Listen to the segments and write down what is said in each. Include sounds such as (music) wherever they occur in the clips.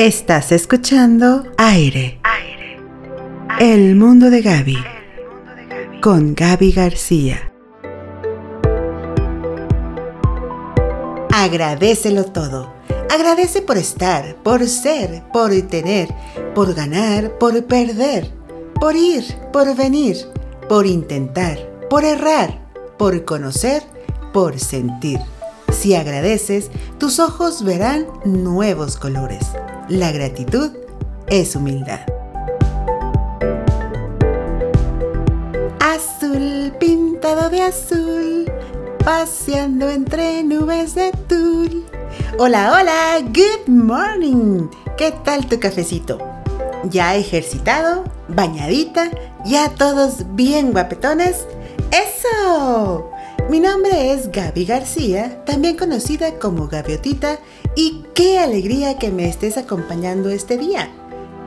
Estás escuchando Aire. El mundo de Gaby. Con Gaby García. Agradecelo todo. Agradece por estar, por ser, por tener, por ganar, por perder, por ir, por venir, por intentar, por errar, por conocer, por sentir. Si agradeces, tus ojos verán nuevos colores. La gratitud es humildad. Azul pintado de azul, paseando entre nubes de tul. Hola, hola, good morning. ¿Qué tal tu cafecito? ¿Ya ejercitado? ¿Bañadita? ¿Ya todos bien guapetones? ¡Eso! Mi nombre es Gaby García, también conocida como Gaviotita, y qué alegría que me estés acompañando este día.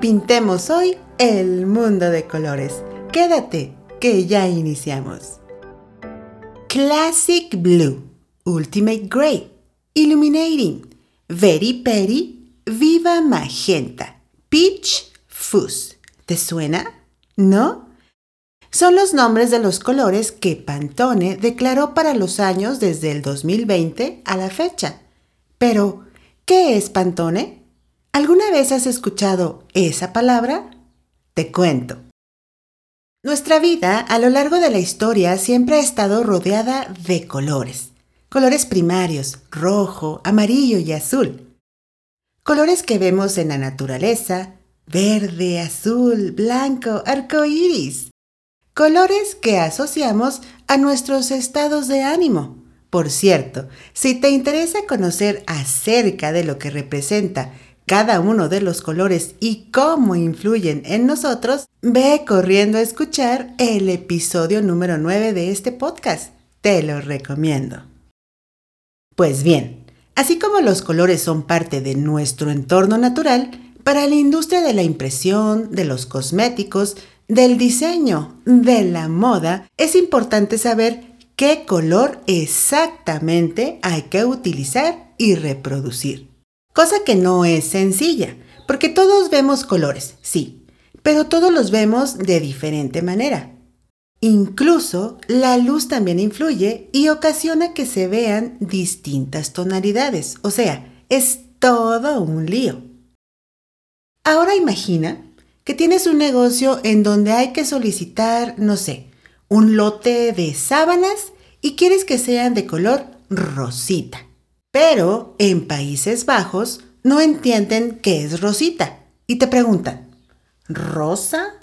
Pintemos hoy el mundo de colores. Quédate, que ya iniciamos. Classic Blue, Ultimate Gray, Illuminating, Very Petty, Viva Magenta, Peach Fuzz. ¿Te suena? ¿No? Son los nombres de los colores que Pantone declaró para los años desde el 2020 a la fecha. Pero, ¿qué es Pantone? ¿Alguna vez has escuchado esa palabra? Te cuento. Nuestra vida a lo largo de la historia siempre ha estado rodeada de colores. Colores primarios, rojo, amarillo y azul. Colores que vemos en la naturaleza, verde, azul, blanco, arco iris colores que asociamos a nuestros estados de ánimo. Por cierto, si te interesa conocer acerca de lo que representa cada uno de los colores y cómo influyen en nosotros, ve corriendo a escuchar el episodio número 9 de este podcast. Te lo recomiendo. Pues bien, así como los colores son parte de nuestro entorno natural, para la industria de la impresión, de los cosméticos, del diseño, de la moda, es importante saber qué color exactamente hay que utilizar y reproducir. Cosa que no es sencilla, porque todos vemos colores, sí, pero todos los vemos de diferente manera. Incluso la luz también influye y ocasiona que se vean distintas tonalidades, o sea, es todo un lío. Ahora imagina que tienes un negocio en donde hay que solicitar, no sé, un lote de sábanas y quieres que sean de color rosita. Pero en Países Bajos no entienden qué es rosita y te preguntan, ¿rosa?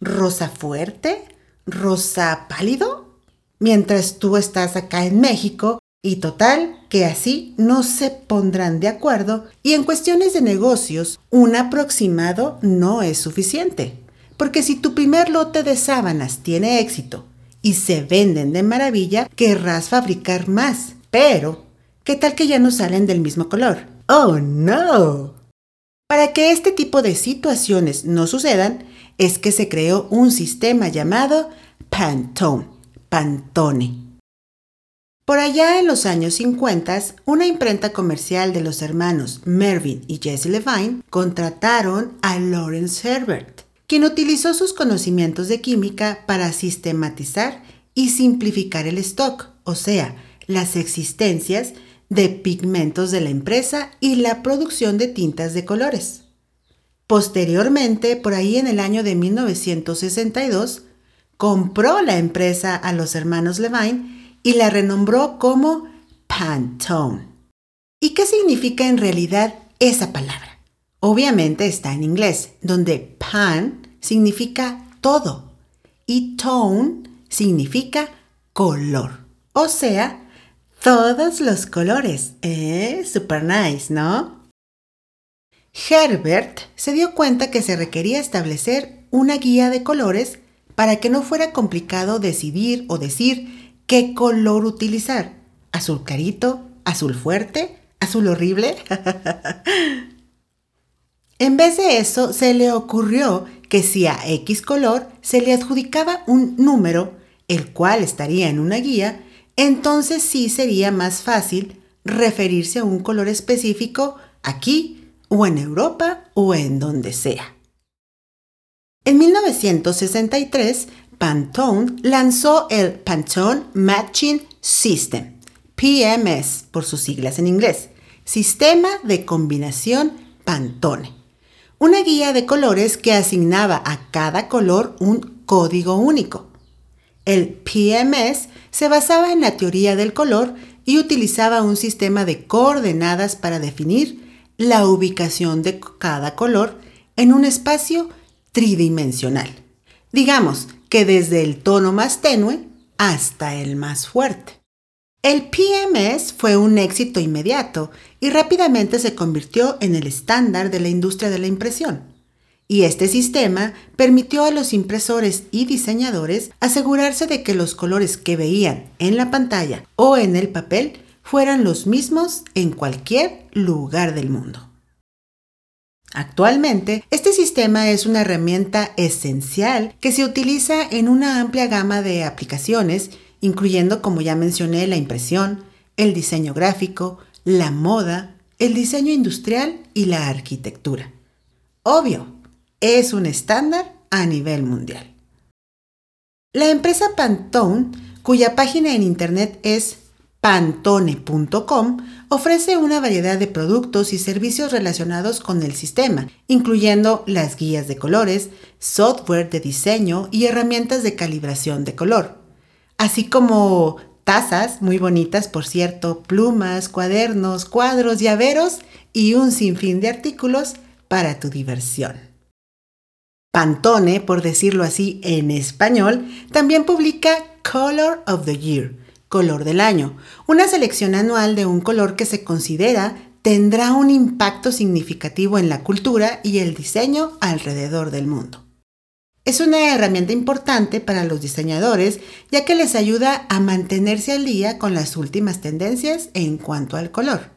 ¿Rosa fuerte? ¿Rosa pálido? Mientras tú estás acá en México y total, que así no se pondrán de acuerdo y en cuestiones de negocios un aproximado no es suficiente. Porque si tu primer lote de sábanas tiene éxito y se venden de maravilla, querrás fabricar más. Pero, ¿qué tal que ya no salen del mismo color? ¡Oh, no! Para que este tipo de situaciones no sucedan, es que se creó un sistema llamado Pantone, Pantone por allá en los años 50, una imprenta comercial de los hermanos Mervyn y Jesse Levine contrataron a Lawrence Herbert, quien utilizó sus conocimientos de química para sistematizar y simplificar el stock, o sea, las existencias de pigmentos de la empresa y la producción de tintas de colores. Posteriormente, por ahí en el año de 1962, compró la empresa a los hermanos Levine y la renombró como Pantone. ¿Y qué significa en realidad esa palabra? Obviamente está en inglés, donde pan significa todo y tone significa color. O sea, todos los colores. Eh, super nice, ¿no? Herbert se dio cuenta que se requería establecer una guía de colores para que no fuera complicado decidir o decir ¿Qué color utilizar? ¿Azul carito? ¿Azul fuerte? ¿Azul horrible? (laughs) en vez de eso, se le ocurrió que si a X color se le adjudicaba un número el cual estaría en una guía, entonces sí sería más fácil referirse a un color específico aquí o en Europa o en donde sea. En 1963, Pantone lanzó el Pantone Matching System, PMS por sus siglas en inglés, Sistema de Combinación Pantone, una guía de colores que asignaba a cada color un código único. El PMS se basaba en la teoría del color y utilizaba un sistema de coordenadas para definir la ubicación de cada color en un espacio tridimensional. Digamos que desde el tono más tenue hasta el más fuerte. El PMS fue un éxito inmediato y rápidamente se convirtió en el estándar de la industria de la impresión. Y este sistema permitió a los impresores y diseñadores asegurarse de que los colores que veían en la pantalla o en el papel fueran los mismos en cualquier lugar del mundo. Actualmente, este sistema es una herramienta esencial que se utiliza en una amplia gama de aplicaciones, incluyendo, como ya mencioné, la impresión, el diseño gráfico, la moda, el diseño industrial y la arquitectura. Obvio, es un estándar a nivel mundial. La empresa Pantone, cuya página en internet es pantone.com ofrece una variedad de productos y servicios relacionados con el sistema, incluyendo las guías de colores, software de diseño y herramientas de calibración de color, así como tazas muy bonitas, por cierto, plumas, cuadernos, cuadros, llaveros y un sinfín de artículos para tu diversión. Pantone, por decirlo así en español, también publica Color of the Year, color del año, una selección anual de un color que se considera tendrá un impacto significativo en la cultura y el diseño alrededor del mundo. Es una herramienta importante para los diseñadores ya que les ayuda a mantenerse al día con las últimas tendencias en cuanto al color.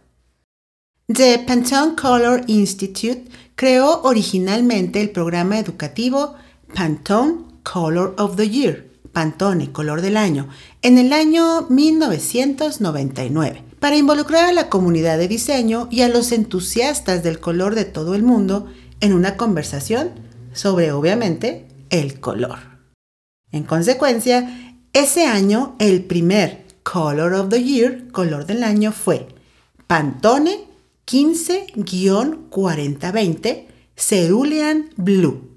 The Pantone Color Institute creó originalmente el programa educativo Pantone Color of the Year, Pantone Color del Año, en el año 1999 para involucrar a la comunidad de diseño y a los entusiastas del color de todo el mundo en una conversación sobre, obviamente, el color. En consecuencia, ese año el primer Color of the Year, color del año, fue Pantone 15-4020 Cerulean Blue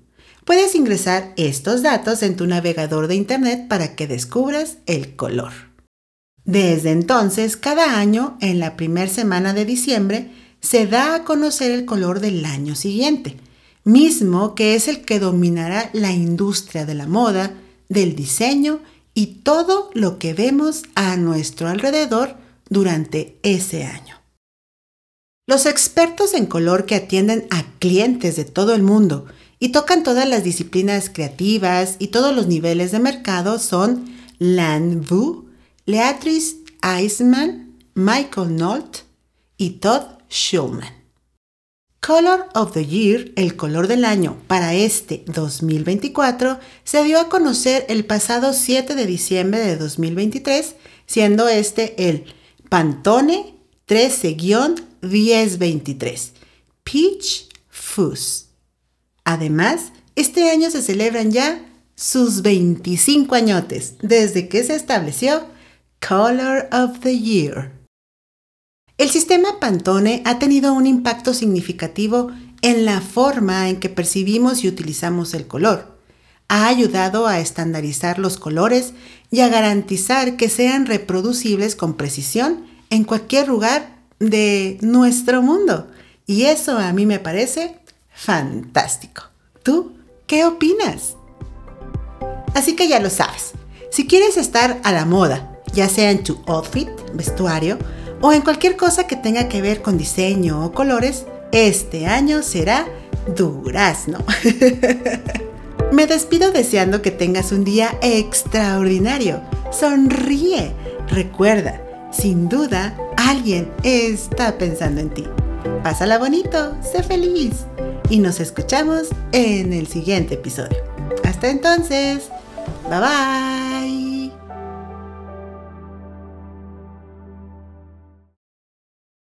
Puedes ingresar estos datos en tu navegador de Internet para que descubras el color. Desde entonces, cada año, en la primera semana de diciembre, se da a conocer el color del año siguiente, mismo que es el que dominará la industria de la moda, del diseño y todo lo que vemos a nuestro alrededor durante ese año. Los expertos en color que atienden a clientes de todo el mundo y tocan todas las disciplinas creativas y todos los niveles de mercado son Lan Vu, Leatrice Eisman, Michael Nolt y Todd Schulman. Color of the Year, el color del año para este 2024, se dio a conocer el pasado 7 de diciembre de 2023, siendo este el Pantone 13-1023 Peach Fuzz. Además, este año se celebran ya sus 25 añotes desde que se estableció Color of the Year. El sistema Pantone ha tenido un impacto significativo en la forma en que percibimos y utilizamos el color. Ha ayudado a estandarizar los colores y a garantizar que sean reproducibles con precisión en cualquier lugar de nuestro mundo. Y eso a mí me parece fantástico. ¿Tú qué opinas? Así que ya lo sabes. Si quieres estar a la moda, ya sea en tu outfit, vestuario, o en cualquier cosa que tenga que ver con diseño o colores, este año será durazno. (laughs) Me despido deseando que tengas un día extraordinario. Sonríe. Recuerda, sin duda, alguien está pensando en ti. Pásala bonito, sé feliz y nos escuchamos en el siguiente episodio. Hasta entonces, bye bye.